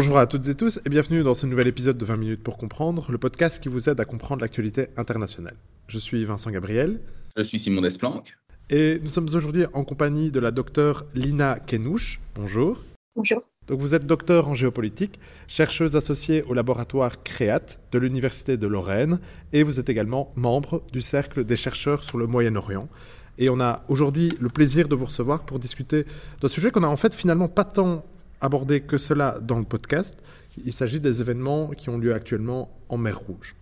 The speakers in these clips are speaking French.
Bonjour à toutes et tous et bienvenue dans ce nouvel épisode de 20 minutes pour comprendre, le podcast qui vous aide à comprendre l'actualité internationale. Je suis Vincent Gabriel. Je suis Simon Desplanques. Et nous sommes aujourd'hui en compagnie de la docteure Lina Kenouche. Bonjour. Bonjour. Donc vous êtes docteur en géopolitique, chercheuse associée au laboratoire CREAT de l'Université de Lorraine et vous êtes également membre du Cercle des chercheurs sur le Moyen-Orient. Et on a aujourd'hui le plaisir de vous recevoir pour discuter d'un sujet qu'on a en fait finalement pas tant aborder que cela dans le podcast. Il s'agit des événements qui ont lieu actuellement en mer Rouge.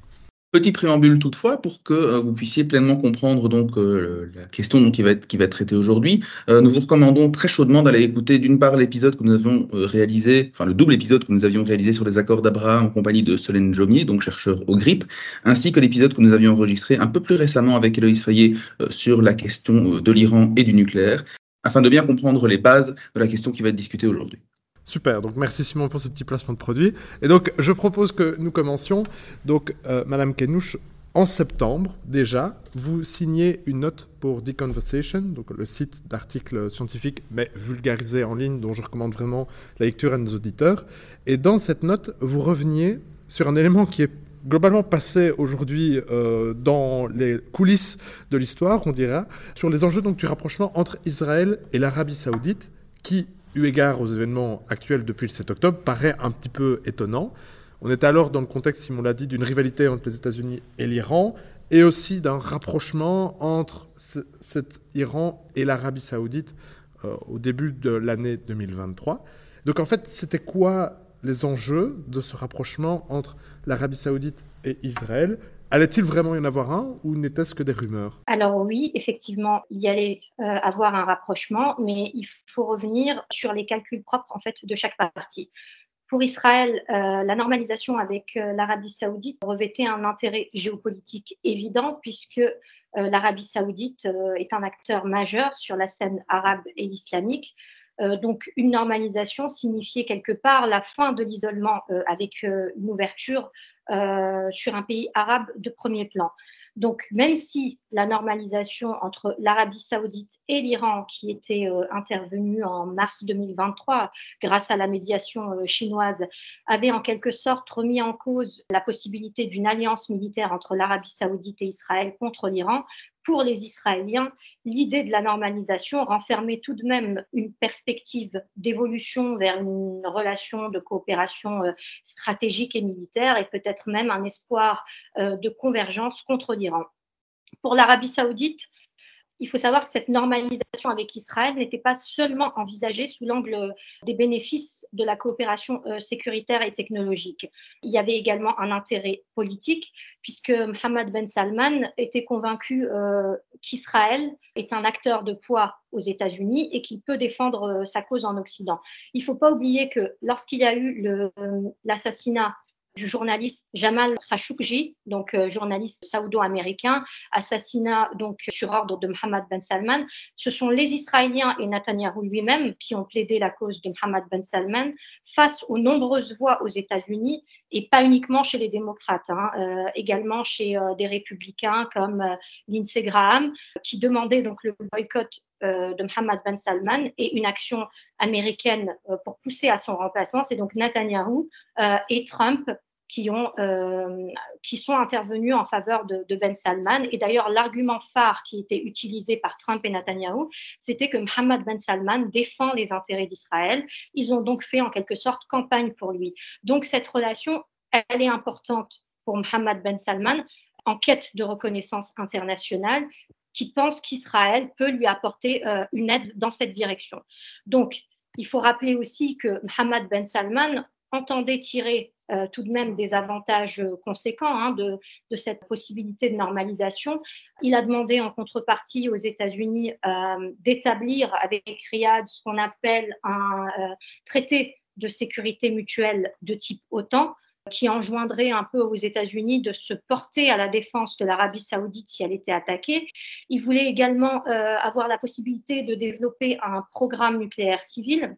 Petit préambule toutefois pour que euh, vous puissiez pleinement comprendre donc euh, la question qui va être qui va être traitée aujourd'hui. Euh, nous vous recommandons très chaudement d'aller écouter d'une part l'épisode que nous avions réalisé, enfin le double épisode que nous avions réalisé sur les accords d'Abraham en compagnie de Solène Jomier, donc chercheur au GRIP, ainsi que l'épisode que nous avions enregistré un peu plus récemment avec Héloïse Fayet sur la question de l'Iran et du nucléaire, afin de bien comprendre les bases de la question qui va être discutée aujourd'hui. Super, donc merci Simon pour ce petit placement de produit. Et donc je propose que nous commencions. Donc euh, Madame Kenouche, en septembre déjà, vous signez une note pour The Conversation, donc le site d'articles scientifiques mais vulgarisés en ligne dont je recommande vraiment la lecture à nos auditeurs. Et dans cette note, vous reveniez sur un élément qui est globalement passé aujourd'hui euh, dans les coulisses de l'histoire, on dira, sur les enjeux donc, du rapprochement entre Israël et l'Arabie saoudite, qui eu égard aux événements actuels depuis le 7 octobre, paraît un petit peu étonnant. On est alors dans le contexte, Simon l'a dit, d'une rivalité entre les États-Unis et l'Iran, et aussi d'un rapprochement entre cet Iran et l'Arabie saoudite euh, au début de l'année 2023. Donc en fait, c'était quoi les enjeux de ce rapprochement entre l'Arabie saoudite et Israël? Allait-il vraiment y en avoir un ou n'était-ce que des rumeurs? Alors oui, effectivement, il y allait euh, avoir un rapprochement, mais il faut revenir sur les calculs propres en fait de chaque partie. Pour Israël, euh, la normalisation avec euh, l'Arabie saoudite revêtait un intérêt géopolitique évident puisque l'Arabie saoudite est un acteur majeur sur la scène arabe et islamique. donc une normalisation signifiait quelque part la fin de l'isolement avec une ouverture euh, sur un pays arabe de premier plan. Donc, même si la normalisation entre l'Arabie saoudite et l'Iran, qui était euh, intervenue en mars 2023 grâce à la médiation euh, chinoise, avait en quelque sorte remis en cause la possibilité d'une alliance militaire entre l'Arabie saoudite et Israël contre l'Iran, pour les Israéliens, l'idée de la normalisation renfermait tout de même une perspective d'évolution vers une relation de coopération euh, stratégique et militaire et peut-être même un espoir euh, de convergence contre l'Iran. Pour l'Arabie saoudite, il faut savoir que cette normalisation avec Israël n'était pas seulement envisagée sous l'angle des bénéfices de la coopération euh, sécuritaire et technologique. Il y avait également un intérêt politique, puisque Mohammed Ben Salman était convaincu euh, qu'Israël est un acteur de poids aux États-Unis et qu'il peut défendre euh, sa cause en Occident. Il ne faut pas oublier que lorsqu'il y a eu l'assassinat du journaliste Jamal Khashoggi, donc euh, journaliste saoudo-américain, assassinat donc sur ordre de Mohammed Ben Salman. Ce sont les Israéliens et Netanyahou lui-même qui ont plaidé la cause de Mohammed Ben Salman face aux nombreuses voix aux États-Unis et pas uniquement chez les démocrates, hein, euh, également chez euh, des républicains comme Lindsey Graham qui demandaient donc le boycott de Mohammed Ben Salman et une action américaine pour pousser à son remplacement. C'est donc Netanyahou et Trump qui, ont, euh, qui sont intervenus en faveur de, de Ben Salman. Et d'ailleurs, l'argument phare qui était utilisé par Trump et Netanyahu, c'était que Mohammed Ben Salman défend les intérêts d'Israël. Ils ont donc fait en quelque sorte campagne pour lui. Donc cette relation, elle est importante pour Mohammed Ben Salman en quête de reconnaissance internationale qui pense qu'Israël peut lui apporter euh, une aide dans cette direction. Donc, il faut rappeler aussi que Mohammed Ben Salman entendait tirer euh, tout de même des avantages conséquents hein, de, cette possibilité de normalisation. Il a demandé en contrepartie aux États-Unis euh, d'établir avec Riyad ce qu'on appelle un euh, traité de sécurité mutuelle de type OTAN qui enjoindrait un peu aux États-Unis de se porter à la défense de l'Arabie saoudite si elle était attaquée. Il voulait également avoir la possibilité de développer un programme nucléaire civil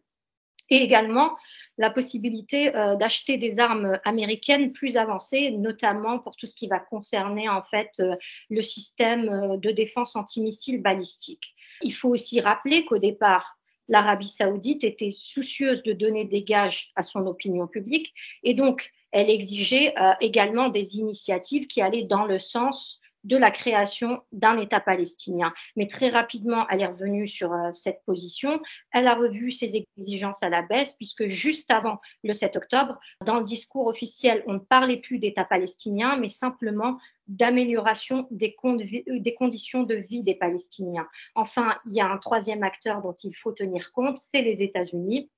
et également la possibilité euh, d'acheter des armes américaines plus avancées, notamment pour tout ce qui va concerner en fait euh, le système euh, de défense antimissile balistique. Il faut aussi rappeler qu'au départ, l'Arabie saoudite était soucieuse de donner des gages à son opinion publique et donc elle exigeait également des initiatives qui allaient dans le sens de la création d'un État palestinien. Mais très rapidement, elle est revenue sur euh, cette position. Elle a revu ses exigences à la baisse, puisque juste avant le 7 octobre, dans le discours officiel, on ne parlait plus d'État palestinien, mais simplement d'amélioration des, euh, des, conditions de vie des Palestiniens. Enfin, il y a un troisième acteur dont il faut tenir compte, c'est les États-Unis.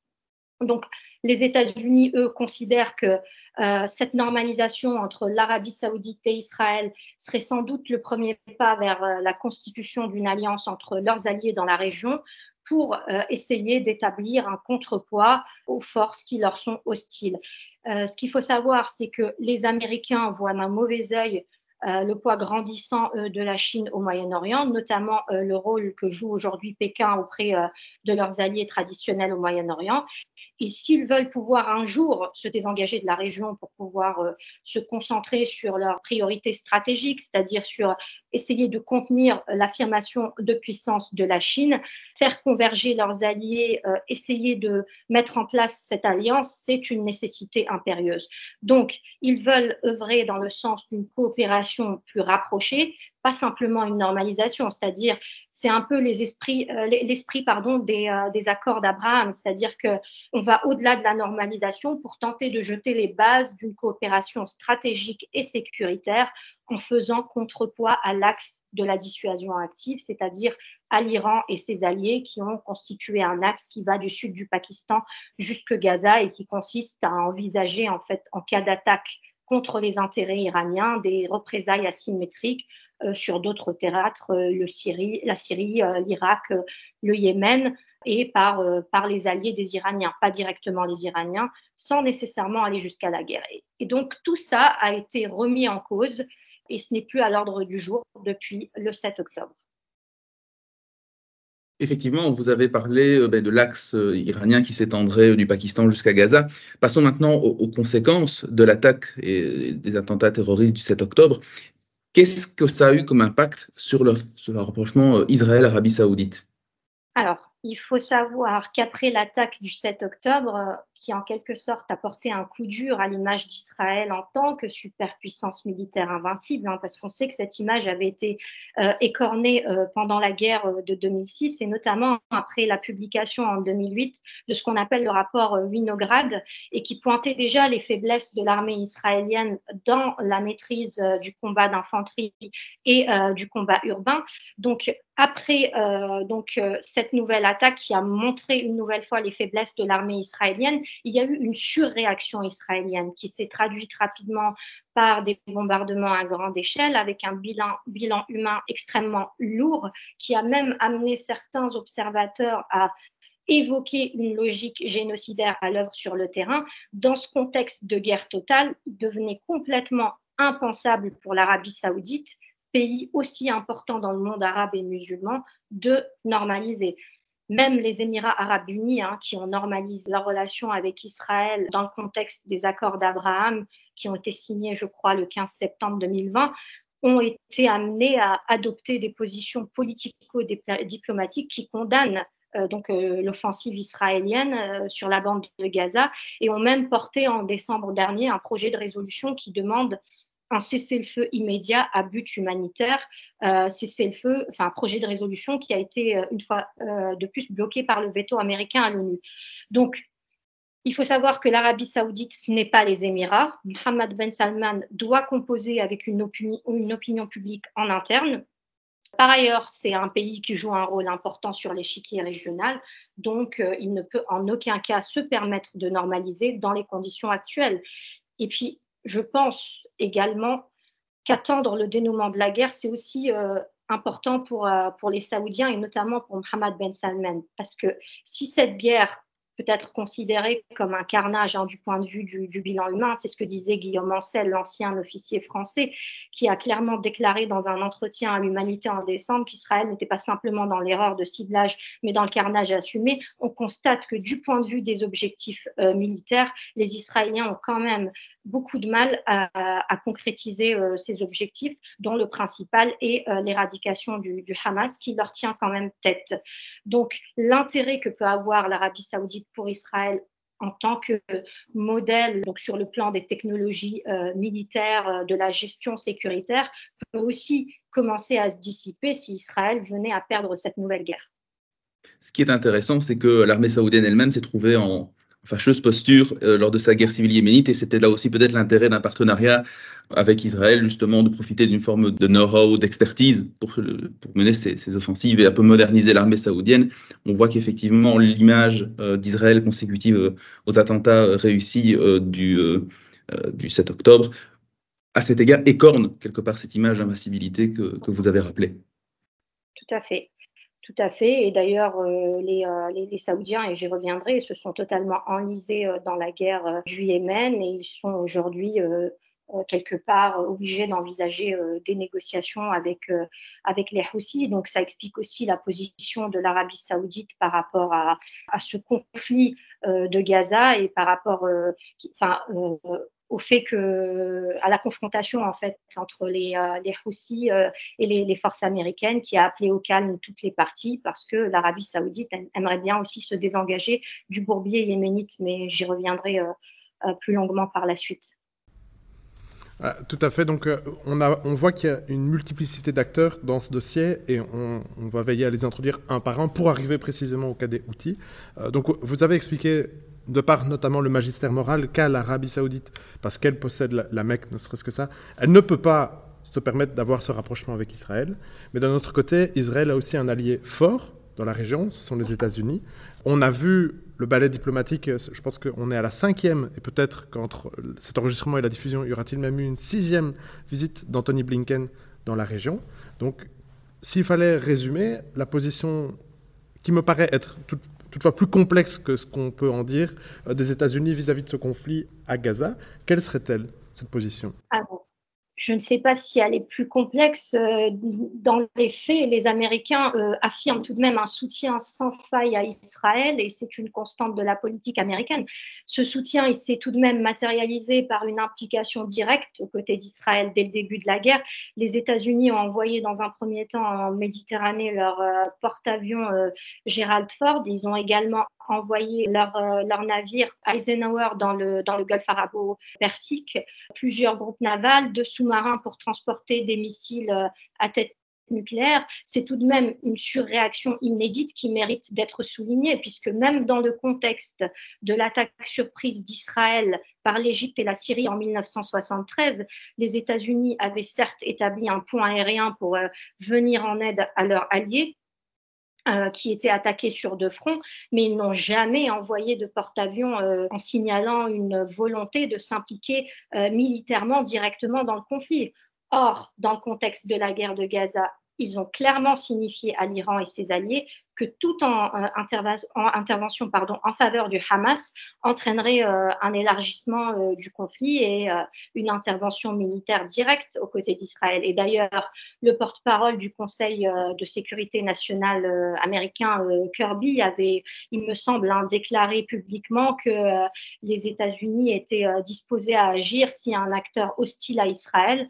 Donc, les États-Unis, eux, considèrent que euh, cette normalisation entre l'Arabie saoudite et Israël serait sans doute le premier pas vers euh, la constitution d'une alliance entre leurs alliés dans la région pour euh, essayer d'établir un contrepoids aux forces qui leur sont hostiles. ce qu'il faut savoir, c'est que les Américains voient d'un mauvais œil le poids grandissant de la Chine au Moyen-Orient, notamment le rôle que joue aujourd'hui Pékin auprès de leurs alliés traditionnels au Moyen-Orient. Et s'ils veulent pouvoir un jour se désengager de la région pour pouvoir euh, se concentrer sur leurs priorités stratégiques, c'est-à-dire sur essayer de contenir l'affirmation de puissance de la Chine, faire converger leurs alliés, euh, essayer de mettre en place cette alliance, c'est une nécessité impérieuse. Donc, ils veulent œuvrer dans le sens d'une coopération plus rapprochée, pas simplement une normalisation, c'est-à-dire c'est un peu les esprits, euh, l'esprit pardon des, euh, des accords d'Abraham, c'est-à-dire que on va au-delà de la normalisation pour tenter de jeter les bases d'une coopération stratégique et sécuritaire en faisant contrepoids à l'axe de la dissuasion active, c'est-à-dire à l'Iran et ses alliés qui ont constitué un axe qui va du sud du Pakistan jusque Gaza et qui consiste à envisager en fait en cas d'attaque contre les intérêts iraniens des représailles asymétriques sur d'autres théâtres, euh, la Syrie, euh, l'Irak, le Yémen, et par, par les alliés des Iraniens, pas directement les Iraniens, sans nécessairement aller jusqu'à la guerre. Et donc tout ça a été remis en cause et ce n'est plus à l'ordre du jour depuis le 7 octobre. Effectivement, vous avez parlé ben, de l'axe iranien qui s'étendrait du Pakistan jusqu'à Gaza. Passons maintenant aux conséquences de l'attaque et des attentats terroristes du 7 octobre. Qu'est-ce que ça a eu comme impact sur le, rapprochement euh, Israël-Arabie saoudite? Alors, il faut savoir qu'après l'attaque du 7 octobre, qui en quelque sorte a porté un coup dur à l'image d'Israël en tant que superpuissance militaire invincible, hein, parce qu'on sait que cette image avait été euh, écornée euh, pendant la guerre euh, de 2006 et notamment après la publication en 2008 de ce qu'on appelle le rapport Winograd et qui pointait déjà les faiblesses de l'armée israélienne dans la maîtrise du combat d'infanterie et du combat urbain. Donc après donc cette nouvelle attaque qui a montré une nouvelle fois les faiblesses de l'armée israélienne, il y a eu une surréaction israélienne qui s'est traduite rapidement par des bombardements à grande échelle avec un bilan, humain extrêmement lourd qui a même amené certains observateurs à évoquer une logique génocidaire à l'œuvre sur le terrain. Dans ce contexte de guerre totale, il devenait complètement impensable pour l'Arabie saoudite, pays aussi important dans le monde arabe et musulman, de normaliser même les Émirats arabes unis, hein, qui ont normalisé la relation avec Israël dans le contexte des accords d'Abraham, qui ont été signés, je crois, le 15 septembre 2020, ont été amenés à adopter des positions politico-diplomatiques qui condamnent euh, donc euh, l'offensive israélienne euh, sur la bande de Gaza et ont même porté en décembre dernier un projet de résolution qui demande un cessez-le-feu immédiat à but humanitaire, euh, cessez-le-feu, enfin un projet de résolution qui a été euh, une fois euh, de plus bloqué par le veto américain à l'ONU. Donc, il faut savoir que l'Arabie saoudite, ce n'est pas les Émirats. Mohammed Ben Salman doit composer avec une, opinion publique en interne. Par ailleurs, c'est un pays qui joue un rôle important sur l'échiquier régional, donc il ne peut en aucun cas se permettre de normaliser dans les conditions actuelles. Et puis, je pense également qu'attendre le dénouement de la guerre, c'est aussi euh, important pour, euh, pour les Saoudiens et notamment pour Mohammed Ben Salman. Parce que si cette guerre peut-être considéré comme un carnage hein, du point de vue du, du bilan humain. C'est ce que disait Guillaume Ancel, l'ancien officier français, qui a clairement déclaré dans un entretien à l'humanité en décembre qu'Israël n'était pas simplement dans l'erreur de ciblage, mais dans le carnage assumé. On constate que du point de vue des objectifs euh, militaires, les Israéliens ont quand même beaucoup de mal à, concrétiser euh, ces objectifs, dont le principal est euh, l'éradication du, Hamas, qui leur tient quand même tête. Donc, l'intérêt que peut avoir l'Arabie saoudite pour Israël en tant que modèle, donc sur le plan des technologies euh, militaires, de la gestion sécuritaire, peut aussi commencer à se dissiper si Israël venait à perdre cette nouvelle guerre. Ce qui est intéressant, c'est que l'armée saoudienne elle-même s'est trouvée en, fâcheuse posture euh, lors de sa guerre civile yéménite et c'était là aussi peut-être l'intérêt d'un partenariat avec Israël justement de profiter d'une forme de know-how, d'expertise pour, mener ces, offensives et un peu moderniser l'armée saoudienne. On voit qu'effectivement l'image euh, d'Israël consécutive euh, aux attentats réussis du, du 7 octobre à cet égard écorne quelque part cette image d'invincibilité que, que vous avez rappelée. Tout à fait. Tout à fait. Et d'ailleurs, euh, les, euh, les, les, Saoudiens, et j'y reviendrai, se sont totalement enlisés euh, dans la guerre du Yémen et ils sont aujourd'hui quelque part obligés d'envisager des négociations avec, avec les Houthis. Donc ça explique aussi la position de l'Arabie saoudite par rapport à, à ce conflit de Gaza et par rapport au fait que à la confrontation en fait entre les euh, les euh, et les, forces américaines qui a appelé au calme toutes les parties parce que l'Arabie Saoudite aimerait bien aussi se désengager du bourbier yéménite mais j'y reviendrai euh, euh plus longuement par la suite. Ah, tout à fait. Donc, euh, on, a, on voit qu'il y a une multiplicité d'acteurs dans ce dossier et on, on, va veiller à les introduire un par un pour arriver précisément au cas des outils. Euh, donc, vous avez expliqué de par notamment le magistère moral qu'a l'Arabie saoudite, parce qu'elle possède la, la Mecque, ne serait-ce que ça, elle ne peut pas se permettre d'avoir ce rapprochement avec Israël. Mais d'un autre côté, Israël a aussi un allié fort dans la région, ce sont les États-Unis. On a vu le ballet diplomatique, je pense qu'on est à la cinquième, et peut-être qu'entre cet enregistrement et la diffusion, y aura-t-il même eu une sixième visite d'Anthony Blinken dans la région. Donc, s'il fallait résumer, la position qui me paraît être toute toutefois plus complexe que ce qu'on peut en dire euh, des États-Unis vis-à-vis de ce conflit à Gaza. Quelle serait-elle, cette position? Ah. Je ne sais pas si elle est plus complexe. Euh, dans les faits, les Américains euh, affirment tout de même un soutien sans faille à Israël et c'est une constante de la politique américaine. Ce soutien, il s'est tout de même matérialisé par une implication directe aux côtés d'Israël dès le début de la guerre. Les États-Unis ont envoyé dans un premier temps en Méditerranée leur euh, porte-avions Gerald Ford. Ils ont également envoyé leur, euh, leur navire Eisenhower dans le, dans le golfe arabo-persique, plusieurs groupes navals, deux sous-marins pour transporter des missiles euh, à tête nucléaire, c'est tout de même une surréaction inédite qui mérite d'être soulignée, puisque même dans le contexte de l'attaque surprise d'Israël par l'Égypte et la Syrie en 1973, les États-Unis avaient certes établi un point aérien pour euh, venir en aide à leurs alliés, euh, qui étaient attaqués sur deux fronts, mais ils n'ont jamais envoyé de porte-avions euh, en signalant une volonté de s'impliquer euh, militairement directement dans le conflit. Or, dans le contexte de la guerre de Gaza, ils ont clairement signifié à l'Iran et ses alliés que toute en, euh, en intervention en faveur du Hamas entraînerait euh, un élargissement euh, du conflit et une intervention militaire directe aux côtés d'Israël. Et d'ailleurs, le porte-parole du Conseil de sécurité nationale américain, Kirby, avait, il me semble, hein, déclaré publiquement que les États-Unis étaient disposés à agir si un acteur hostile à Israël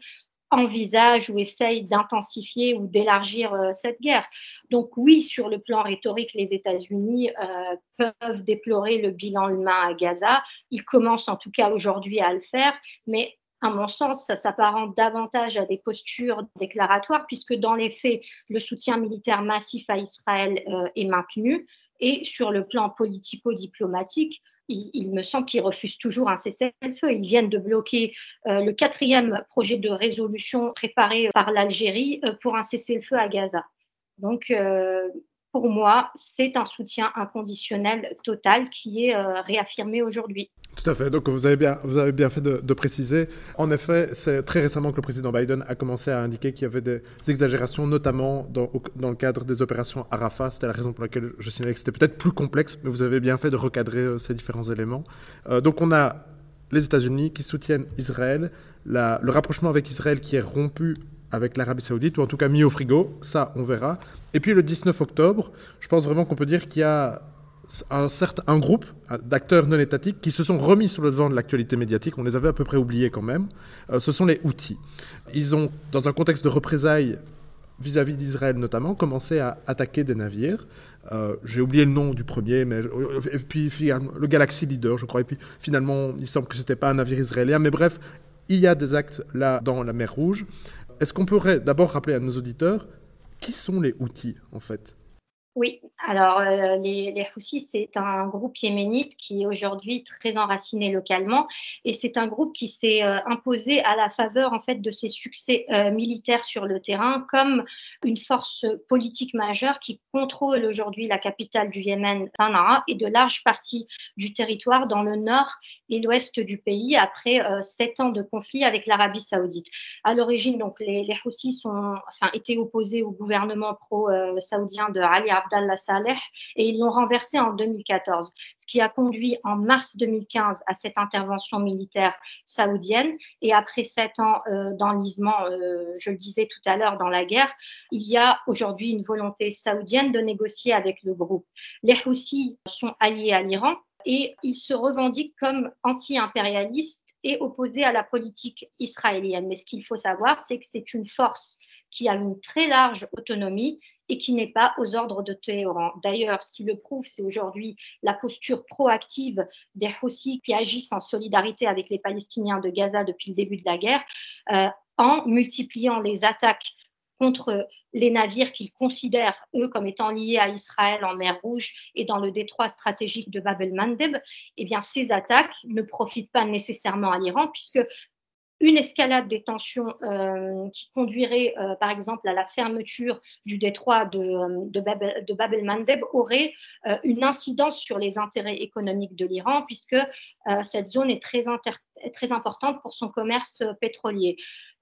envisage ou essaye d'intensifier ou d'élargir euh, cette guerre. Donc oui, sur le plan rhétorique, les États-Unis euh, peuvent déplorer le bilan humain à Gaza. Ils commencent en tout cas aujourd'hui à le faire, mais à mon sens, ça s'apparente davantage à des postures déclaratoires, puisque dans les faits, le soutien militaire massif à Israël euh, est maintenu. Et sur le plan politico-diplomatique, il, me semble qu'ils refusent toujours un cessez-le-feu. Ils viennent de bloquer euh, le quatrième projet de résolution préparé par l'Algérie euh, pour un cessez-le-feu à Gaza. Donc, euh, pour moi, c'est un soutien inconditionnel total qui est euh, réaffirmé aujourd'hui. Tout à fait. Donc vous avez bien, vous avez bien fait de, préciser. En effet, c'est très récemment que le président Biden a commencé à indiquer qu'il y avait des exagérations, notamment dans, le cadre des opérations Arafat. C'était la raison pour laquelle je signalais que c'était peut-être plus complexe, mais vous avez bien fait de recadrer euh, ces différents éléments. Euh, donc on a les États-Unis qui soutiennent Israël, le rapprochement avec Israël qui est rompu avec l'Arabie Saoudite, ou en tout cas mis au frigo, ça on verra. Et puis le 19 octobre, je pense vraiment qu'on peut dire qu'il y a un, certain, un groupe d'acteurs non étatiques qui se sont remis sur le devant de l'actualité médiatique, on les avait à peu près oubliés quand même, euh, ce sont les Houthis. Ils ont, dans un contexte de représailles vis-à-vis d'Israël notamment, commencé à attaquer des navires. Euh, j'ai oublié le nom du premier, mais et puis le Galaxy Leader, je crois. Et puis finalement, il semble que c'était pas un navire israélien, mais bref, il y a des actes là dans la mer Rouge. Est-ce qu'on pourrait d'abord rappeler à nos auditeurs qui sont les outils en fait? Oui, alors euh, les, Houthis, c'est un groupe yéménite qui est aujourd'hui très enraciné localement et c'est un groupe qui s'est euh, imposé à la faveur en fait de ses succès euh, militaires sur le terrain comme une force politique majeure qui contrôle aujourd'hui la capitale du Yémen, Sanaa, et de larges parties du territoire dans le nord et l'ouest du pays après sept ans de conflit avec l'Arabie saoudite. À l'origine, donc les, les sont, enfin, étaient opposés au gouvernement pro-saoudien de Ali Abdallah Saleh et ils l'ont renversé en 2014, ce qui a conduit en mars 2015 à cette intervention militaire saoudienne. Et après sept ans euh, d'enlisement, euh, je le disais tout à l'heure, dans la guerre, il y a aujourd'hui une volonté saoudienne de négocier avec le groupe. Les Houthis sont alliés à l'Iran et ils se revendiquent comme anti-impérialistes et opposés à la politique israélienne. Mais ce qu'il faut savoir, c'est que c'est une force qui a une très large autonomie et qui n'est pas aux ordres de Téhéran. D'ailleurs, ce qui le prouve, c'est aujourd'hui la posture proactive des Houthis qui agissent en solidarité avec les Palestiniens de Gaza depuis le début de la guerre, euh, en multipliant les attaques contre les navires qu'ils considèrent, eux, comme étant liés à Israël en mer Rouge et dans le détroit stratégique de Bab el-Mandeb, eh bien, ces attaques ne profitent pas nécessairement à l'Iran, puisque une escalade des tensions euh, qui conduirait, euh, par exemple, à la fermeture du détroit de, de, Bab, el-Mandeb aurait euh, une incidence sur les intérêts économiques de l'Iran, puisque cette zone est très, très importante pour son commerce pétrolier.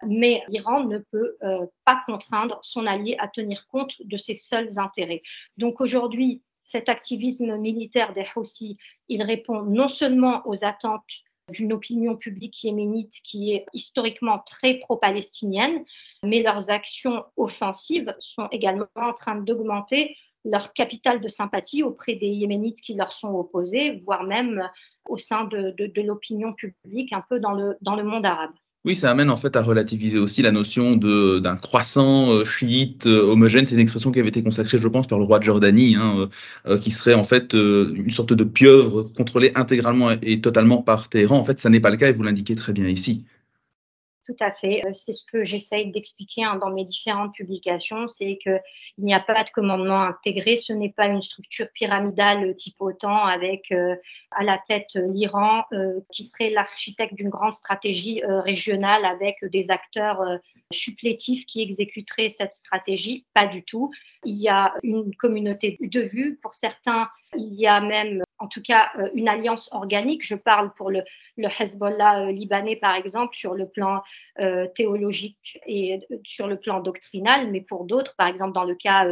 Mais l'Iran ne peut pas contraindre son allié à tenir compte de ses seuls intérêts. Donc aujourd'hui, cet activisme militaire des Houthis, il répond non seulement aux attentes d'une opinion publique yéménite qui est historiquement très pro-palestinienne, mais leurs actions offensives sont également en train d'augmenter leur capital de sympathie auprès des Yéménites qui leur sont opposés, voire même au sein de, l'opinion publique un peu dans le, dans le monde arabe. Oui, ça amène en fait à relativiser aussi la notion d'un croissant euh, chiite euh, homogène. C'est une expression qui avait été consacrée, je pense, par le roi de Jordanie, hein, euh, qui serait en fait une sorte de pieuvre contrôlée intégralement et totalement par Téhéran. En fait, ça n'est pas le cas et vous l'indiquez très bien ici. Tout à fait. Euh, c'est ce que j'essaye d'expliquer hein, dans mes différentes publications, c'est qu'il n'y a pas de commandement intégré, ce n'est pas une structure pyramidale type OTAN avec euh, à la tête l'Iran qui serait l'architecte d'une grande stratégie régionale avec des acteurs supplétifs qui exécuteraient cette stratégie. Pas du tout. Il y a une communauté de vues. Pour certains, il y a même en tout cas euh, une alliance organique. Je parle pour le, le Hezbollah euh, libanais, par exemple, sur le plan euh, théologique et sur le plan doctrinal, mais pour d'autres, par exemple, dans le cas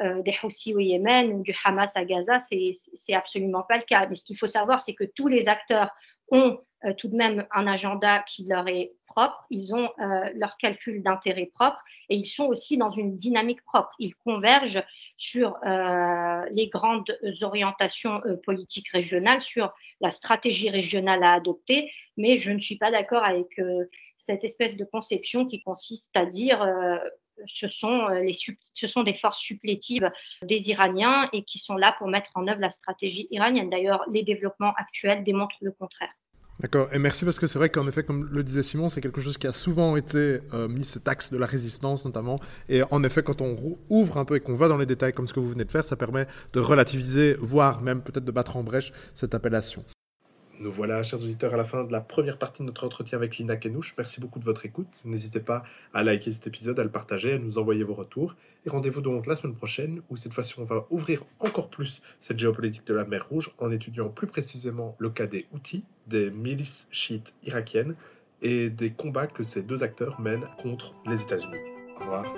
des Houthis au Yémen ou du Hamas à Gaza, c'est absolument pas le cas. Mais ce qu'il faut savoir, c'est que tous les acteurs ont euh, tout de même un agenda qui leur est propre, ils ont euh, leur calcul d'intérêt propre et ils sont aussi dans une dynamique propre. Ils convergent sur euh, les grandes orientations politiques régionales, sur la stratégie régionale à adopter, mais je ne suis pas d'accord avec cette espèce de conception qui consiste à dire ce sont, les, ce sont des forces supplétives des Iraniens et qui sont là pour mettre en œuvre la stratégie iranienne. D'ailleurs, les développements actuels démontrent le contraire. D'accord, et merci parce que c'est vrai qu'en effet, comme le disait Simon, c'est quelque chose qui a souvent été euh, mis, cet axe de la résistance notamment. Et en effet, quand on ouvre un peu et qu'on va dans les détails comme ce que vous venez de faire, ça permet de relativiser, voire même peut-être de battre en brèche cette appellation. Nous voilà, chers auditeurs, à la fin de la première partie de notre entretien avec Lina Kenouche. Merci beaucoup de votre écoute. N'hésitez pas à liker cet épisode, à le partager, à nous envoyer vos retours. Et rendez-vous donc la semaine prochaine, où cette fois-ci, on va ouvrir encore plus cette géopolitique de la mer Rouge en étudiant plus précisément le cas des outils, des milices chiites irakiennes et des combats que ces deux acteurs mènent contre les États-Unis. Au revoir.